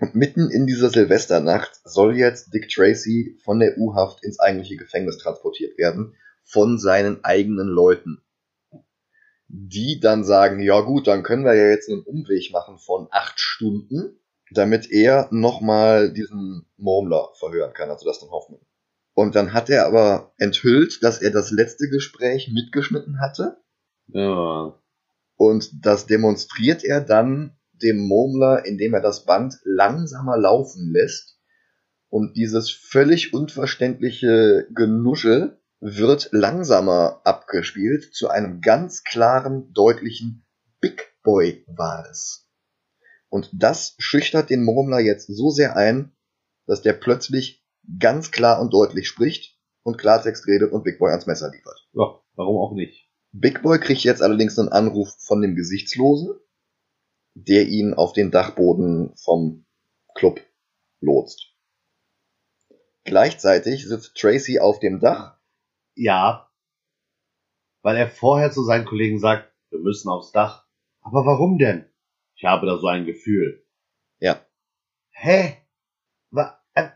Und mitten in dieser Silvesternacht soll jetzt Dick Tracy von der U-Haft ins eigentliche Gefängnis transportiert werden, von seinen eigenen Leuten. Die dann sagen, ja gut, dann können wir ja jetzt einen Umweg machen von acht Stunden, damit er nochmal diesen Murmler verhören kann, also Dustin Hoffman. Und dann hat er aber enthüllt, dass er das letzte Gespräch mitgeschnitten hatte. Ja. Und das demonstriert er dann dem Murmler, indem er das Band langsamer laufen lässt. Und dieses völlig unverständliche Genuschel wird langsamer abgespielt zu einem ganz klaren, deutlichen Big Boy war es. Und das schüchtert den Murmler jetzt so sehr ein, dass der plötzlich ganz klar und deutlich spricht und Klartext redet und Big Boy ans Messer liefert. ja, warum auch nicht? Big Boy kriegt jetzt allerdings einen Anruf von dem Gesichtslosen, der ihn auf den Dachboden vom Club lotst. Gleichzeitig sitzt Tracy auf dem Dach. Ja. Weil er vorher zu seinen Kollegen sagt, wir müssen aufs Dach. Aber warum denn? Ich habe da so ein Gefühl. Ja. Hä? Wa äh,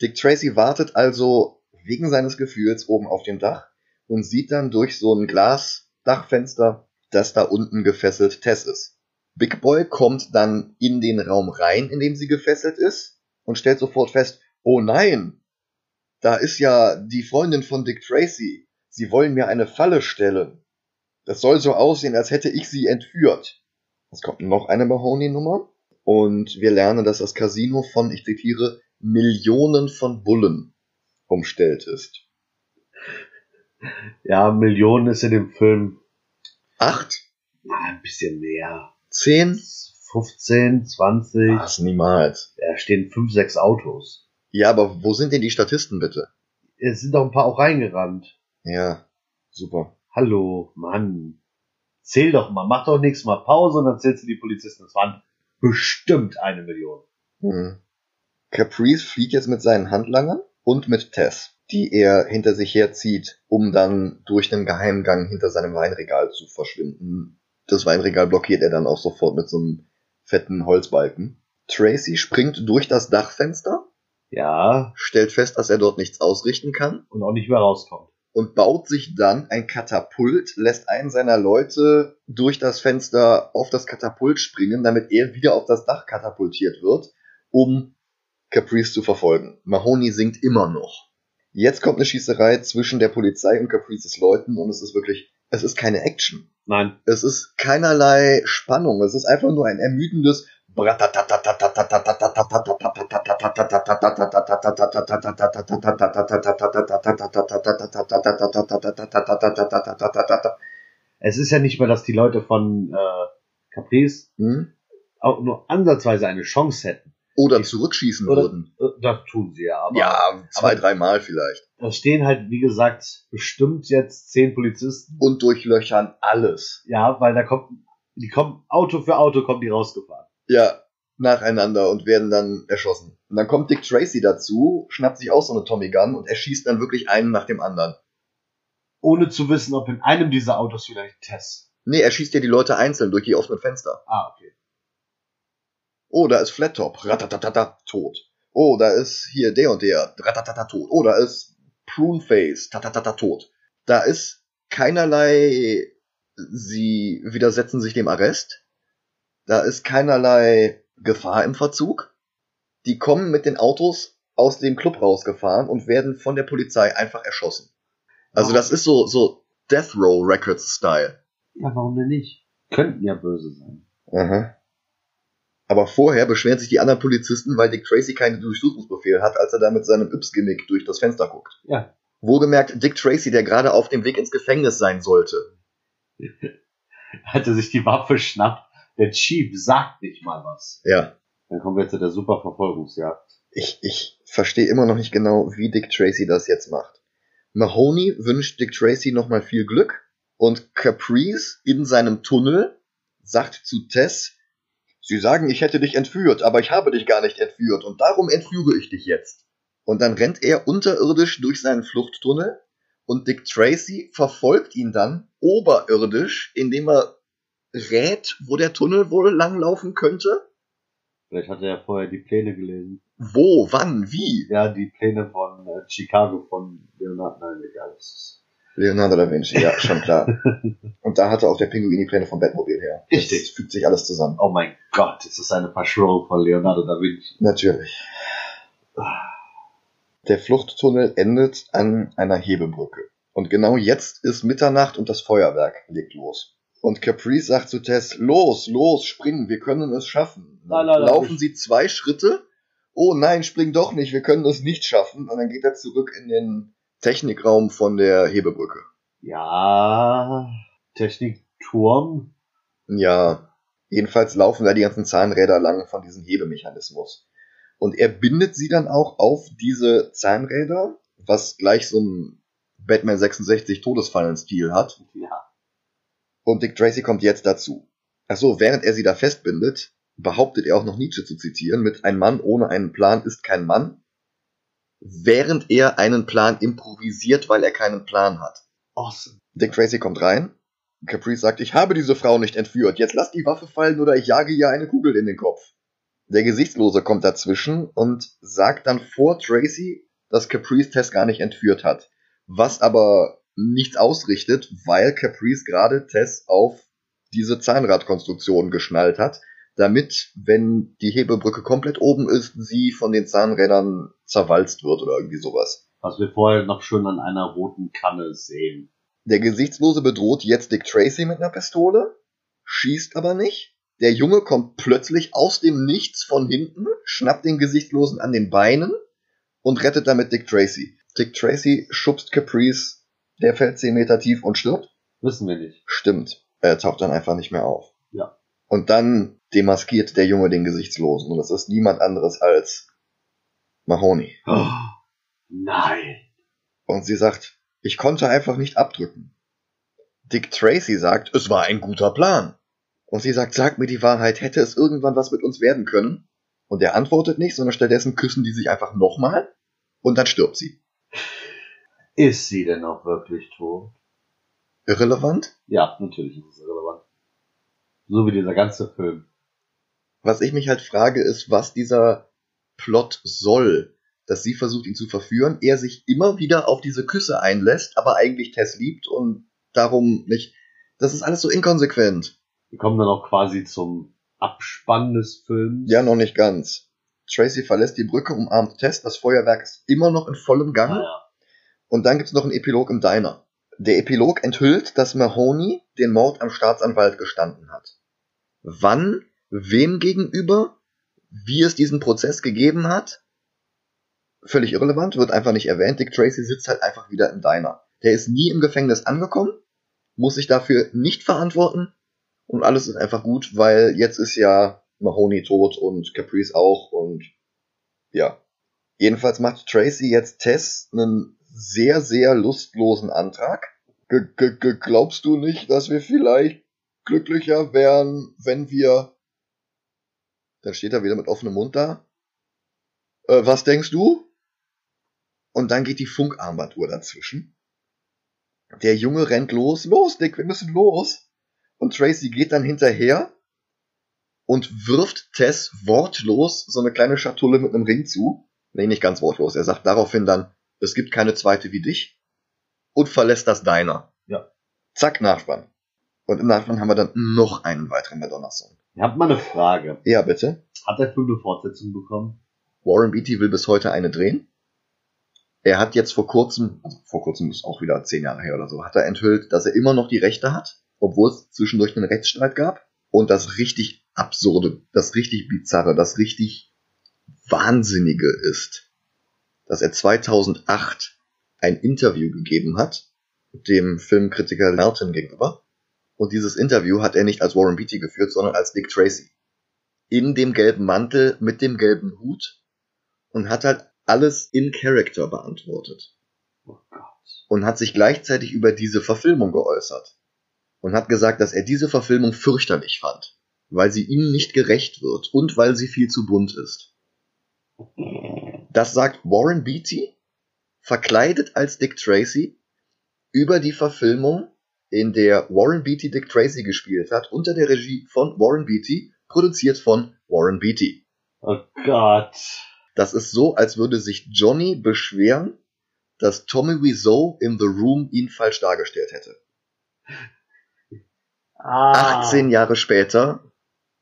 Dick Tracy wartet also wegen seines Gefühls oben auf dem Dach und sieht dann durch so ein Glasdachfenster, dass da unten gefesselt Tess ist. Big Boy kommt dann in den Raum rein, in dem sie gefesselt ist und stellt sofort fest, oh nein, da ist ja die Freundin von Dick Tracy. Sie wollen mir eine Falle stellen. Das soll so aussehen, als hätte ich sie entführt. Es kommt noch eine Mahoney-Nummer und wir lernen, dass das Casino von, ich zitiere, Millionen von Bullen umstellt ist. ja, Millionen ist in dem Film Acht? na, ein bisschen mehr. Zehn? 15, 20. Was, niemals. Da stehen 5, 6 Autos. Ja, aber wo sind denn die Statisten bitte? Es sind doch ein paar auch reingerannt. Ja, super. Hallo, Mann. Zähl doch mal, mach doch nächstes Mal Pause und dann zählst du die Polizisten. Das waren bestimmt eine Million. Hm. Caprice flieht jetzt mit seinen Handlangern und mit Tess, die er hinter sich herzieht, um dann durch den Geheimgang hinter seinem Weinregal zu verschwinden. Das Weinregal blockiert er dann auch sofort mit so einem fetten Holzbalken. Tracy springt durch das Dachfenster, Ja, stellt fest, dass er dort nichts ausrichten kann und auch nicht mehr rauskommt. und baut sich dann ein Katapult, lässt einen seiner Leute durch das Fenster auf das Katapult springen, damit er wieder auf das Dach katapultiert wird, um Caprice zu verfolgen. Mahoney singt immer noch. Jetzt kommt eine Schießerei zwischen der Polizei und Caprices Leuten und es ist wirklich, es ist keine Action. Nein, Es ist keinerlei Spannung. Es ist einfach nur ein ermüdendes es ist ja nicht mehr, dass die Leute von äh, Caprice Hm? auch nur ansatzweise eine Chance hätten. Oder zurückschießen Oder- würden. Äh, Das tun sie ja, aber Ja, zwei, dreimal vielleicht. da stehen halt, wie gesagt, bestimmt jetzt zehn Polizisten. Und durchlöchern alles. Ja, weil da kommt, die kommen, Auto für Auto kommen die rausgefahren. Ja, nacheinander und werden dann erschossen. Und dann kommt Dick Tracy dazu, schnappt sich auch so eine Tommy Gun und erschießt dann wirklich einen nach dem anderen. Ohne zu wissen, ob in einem dieser Autos vielleicht Tess. Nee, er schießt ja die Leute einzeln durch die offenen Fenster. Ah, okay. Oh, da ist Flat Top, ratatatata, tot. Oh, da ist hier der und der, ratatata, tot. Oh, da ist Pruneface, tatatata, tot. Da ist keinerlei, sie widersetzen sich dem Arrest. Da ist keinerlei Gefahr im Verzug. Die kommen mit den Autos aus dem Club rausgefahren und werden von der Polizei einfach erschossen. Also das ist so, so Death Row Records Style. Ja, warum denn nicht? Könnten ja böse sein. Aha. Aber vorher beschweren sich die anderen Polizisten, weil Dick Tracy keinen Durchsuchungsbefehl hat, als er da mit seinem Yps-Gimmick durch das Fenster guckt. Ja. Wohlgemerkt, Dick Tracy, der gerade auf dem Weg ins Gefängnis sein sollte. Hatte sich die Waffe schnappt. Der Chief sagt nicht mal was. Ja. Dann kommen wir zu der super Verfolgungsjagd. Ich, ich verstehe immer noch nicht genau, wie Dick Tracy das jetzt macht. Mahoney wünscht Dick Tracy nochmal viel Glück und Caprice in seinem Tunnel sagt zu Tess, Sie sagen, ich hätte dich entführt, aber ich habe dich gar nicht entführt und darum entführe ich dich jetzt. Und dann rennt er unterirdisch durch seinen Fluchttunnel und Dick Tracy verfolgt ihn dann oberirdisch, indem er rät, wo der Tunnel wohl langlaufen könnte. Vielleicht hat er ja vorher die Pläne gelesen. Wo, wann, wie? Ja, die Pläne von äh, Chicago von Leonardo. Nein, egal. das Leonardo da Vinci, ja, schon klar. Und da hatte auch der Pinguin die Pläne vom Batmobil her. Richtig. Das fügt sich alles zusammen. Oh mein Gott, ist das eine Verschwörung von Leonardo da Vinci? Natürlich. Der Fluchttunnel endet an einer Hebebrücke. Und genau jetzt ist Mitternacht und das Feuerwerk legt los. Und Caprice sagt zu Tess, los, los, springen, wir können es schaffen. Nein, nein, nein, Laufen nicht. sie zwei Schritte. Oh nein, spring doch nicht, wir können es nicht schaffen. Und dann geht er zurück in den Technikraum von der Hebebrücke. Ja, Technikturm. Ja, jedenfalls laufen da die ganzen Zahnräder lang von diesem Hebemechanismus. Und er bindet sie dann auch auf diese Zahnräder, was gleich so ein Batman 66 Todesfallen-Stil hat. Ja. Und Dick Tracy kommt jetzt dazu. Achso, während er sie da festbindet, behauptet er auch noch Nietzsche zu zitieren mit Ein Mann ohne einen Plan ist kein Mann, während er einen Plan improvisiert, weil er keinen Plan hat. Awesome. Dick Tracy kommt rein. Caprice sagt, ich habe diese Frau nicht entführt. Jetzt lass die Waffe fallen oder ich jage ihr eine Kugel in den Kopf. Der Gesichtslose kommt dazwischen und sagt dann vor Tracy, dass Caprice Tess gar nicht entführt hat. Was aber nichts ausrichtet, weil Caprice gerade Tess auf diese Zahnradkonstruktion geschnallt hat, damit, wenn die Hebebrücke komplett oben ist, sie von den Zahnrädern zerwalzt wird oder irgendwie sowas. Was wir vorher noch schön an einer roten Kanne sehen. Der Gesichtslose bedroht jetzt Dick Tracy mit einer Pistole, schießt aber nicht. Der Junge kommt plötzlich aus dem Nichts von hinten, schnappt den Gesichtlosen an den Beinen und rettet damit Dick Tracy. Dick Tracy schubst Caprice, der fällt 10 Meter tief und stirbt. Wissen wir nicht. Stimmt, er taucht dann einfach nicht mehr auf. Ja. Und dann demaskiert der Junge den Gesichtslosen und es ist niemand anderes als Mahoney. Oh, nein. Und sie sagt, ich konnte einfach nicht abdrücken. Dick Tracy sagt, es war ein guter Plan. Und sie sagt, sag mir die Wahrheit, hätte es irgendwann was mit uns werden können? Und er antwortet nicht, sondern stattdessen küssen die sich einfach nochmal und dann stirbt sie. Ist sie denn auch wirklich tot? Irrelevant? Ja, natürlich ist es irrelevant. So wie dieser ganze Film. Was ich mich halt frage, ist, was dieser Plot soll. Dass sie versucht, ihn zu verführen, er sich immer wieder auf diese Küsse einlässt, aber eigentlich Tess liebt und darum nicht. Das ist alles so inkonsequent. Wir kommen dann auch quasi zum Abspann des Films. Ja, noch nicht ganz. Tracy verlässt die Brücke, umarmt Tess, das Feuerwerk ist immer noch in vollem Gang. Ah, ja. Und dann gibt's noch einen Epilog im Diner. Der Epilog enthüllt, dass Mahoney den Mord am Staatsanwalt gestanden hat. Wann, wem gegenüber, wie es diesen Prozess gegeben hat, völlig irrelevant, wird einfach nicht erwähnt. Dick Tracy sitzt halt einfach wieder im Diner. Der ist nie im Gefängnis angekommen, muss sich dafür nicht verantworten und alles ist einfach gut, weil jetzt ist ja Mahoney tot und Caprice auch und ja. Jedenfalls macht Tracy jetzt Tess einen sehr, sehr lustlosen Antrag. G -g -g Glaubst du nicht, dass wir vielleicht glücklicher wären, wenn wir... Dann steht er wieder mit offenem Mund da. Äh, was denkst du? Und dann geht die Funkarmbanduhr dazwischen. Der Junge rennt los. Los, Dick, wir müssen los. Und Tracy geht dann hinterher und wirft Tess wortlos so eine kleine Schatulle mit einem Ring zu. Nee, nicht ganz wortlos. Er sagt daraufhin dann, es gibt keine zweite wie dich. Und verlässt das Diner. Ja. Zack, Nachspann. Und im Nachspann haben wir dann noch einen weiteren Madonna-Song. Ich habe mal eine Frage. Ja, bitte. Hat der Film eine Fortsetzung bekommen? Warren Beatty will bis heute eine drehen. Er hat jetzt vor kurzem, also vor kurzem ist auch wieder zehn Jahre her oder so, hat er enthüllt, dass er immer noch die Rechte hat, obwohl es zwischendurch einen Rechtsstreit gab. Und das richtig absurde, das richtig bizarre, das richtig wahnsinnige ist, dass er 2008 ein Interview gegeben hat, dem Filmkritiker Merton gegenüber. Und dieses Interview hat er nicht als Warren Beatty geführt, sondern als Dick Tracy. In dem gelben Mantel mit dem gelben Hut und hat halt alles in Character beantwortet. Oh Gott. Und hat sich gleichzeitig über diese Verfilmung geäußert. Und hat gesagt, dass er diese Verfilmung fürchterlich fand, weil sie ihm nicht gerecht wird und weil sie viel zu bunt ist. Das sagt Warren Beatty, verkleidet als Dick Tracy, über die Verfilmung, in der Warren Beatty Dick Tracy gespielt hat, unter der Regie von Warren Beatty, produziert von Warren Beatty. Oh Gott. Das ist so, als würde sich Johnny beschweren, dass Tommy Wiseau in The Room ihn falsch dargestellt hätte. Ah. 18 Jahre später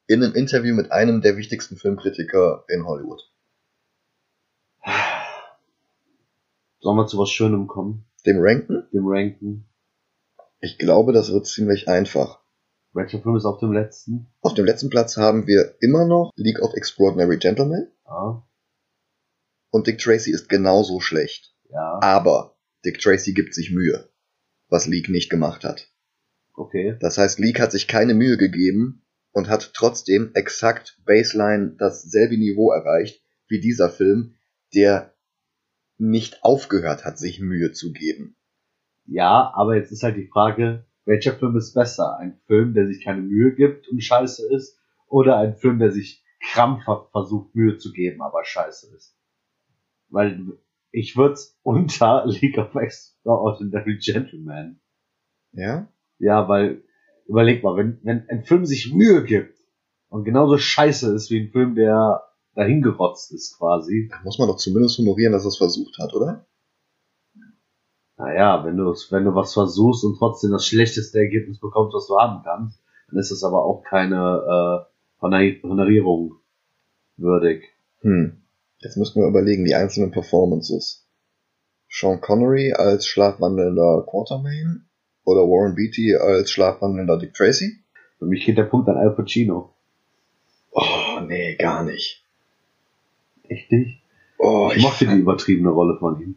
in einem Interview mit einem der wichtigsten Filmkritiker in Hollywood. Sollen wir zu was Schönem kommen? Dem Ranken? Dem Ranken. Ich glaube, das wird ziemlich einfach. Welcher Film ist auf dem letzten? Auf dem letzten Platz haben wir immer noch League of Extraordinary Gentlemen Ja. und Dick Tracy ist genauso schlecht. Ja. Aber Dick Tracy gibt sich Mühe, was League nicht gemacht hat. Okay. Das heißt, League hat sich keine Mühe gegeben und hat trotzdem exakt Baseline dasselbe Niveau erreicht wie dieser Film, der nicht aufgehört hat, sich Mühe zu geben. Ja, aber jetzt ist halt die Frage, welcher Film ist besser? Ein Film, der sich keine Mühe gibt und scheiße ist, oder ein Film, der sich krampfhaft versucht, Mühe zu geben, aber scheiße ist? Weil ich würde es unter League of Extraordinary Gentlemen. Ja? Ja, weil, überleg mal, wenn, wenn ein Film sich Mühe gibt und genauso scheiße ist wie ein Film, der dahingerotzt ist quasi, Da muss man doch zumindest honorieren, dass er es versucht hat, oder? Naja, wenn du, wenn du was versuchst und trotzdem das schlechteste Ergebnis bekommst, was du haben kannst, dann ist das aber auch keine äh, Honor- Honorierung würdig. Hm. Jetzt müssten wir überlegen, die einzelnen Performances. Sean Connery als schlafwandelnder Quartermain oder Warren Beatty als schlafwandelnder Dick Tracy? Für mich geht der Punkt an Al Pacino. Oh, nee, gar nicht. Echt nicht? Oh, Ich mochte die übertriebene Rolle von ihm.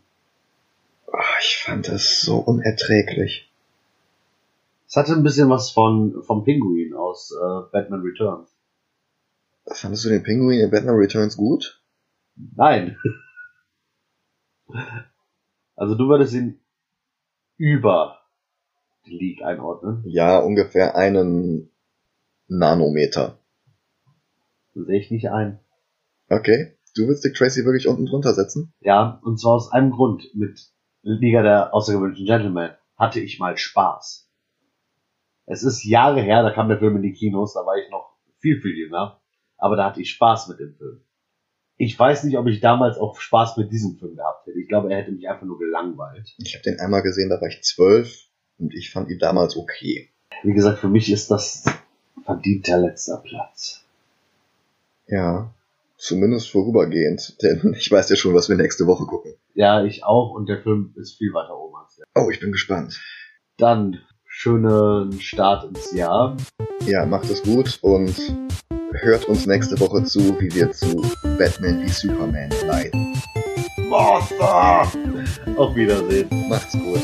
Oh, ich fand das so unerträglich. Es hatte ein bisschen was von vom Pinguin aus äh, Batman Returns. Fandest du den Pinguin in Batman Returns gut? Nein. Also du würdest ihn über die League einordnen. Ja, ungefähr einen Nanometer. Das sehe ich nicht ein. Okay. Du willst Dick Tracy wirklich unten drunter setzen? Ja, und zwar aus einem Grund. Mit Liga der außergewöhnlichen Gentlemen hatte ich mal Spaß. Es ist Jahre her, da kam der Film in die Kinos, da war ich noch viel, viel jünger. Aber da hatte ich Spaß mit dem Film. Ich weiß nicht, ob ich damals auch Spaß mit diesem Film gehabt hätte. Ich glaube, er hätte mich einfach nur gelangweilt. Ich habe den einmal gesehen, da war ich zwölf und ich fand ihn damals okay. Wie gesagt, für mich ist das verdienter letzter Platz. Ja. Zumindest vorübergehend, denn ich weiß ja schon, was wir nächste Woche gucken. Ja, ich auch und der Film ist viel weiter oben als der. Oh, ich bin gespannt. Dann schönen Start ins Jahr. Ja, macht es gut und hört uns nächste Woche zu, wie wir zu Batman wie Superman leiden. Martha! Auf Wiedersehen. Macht's gut.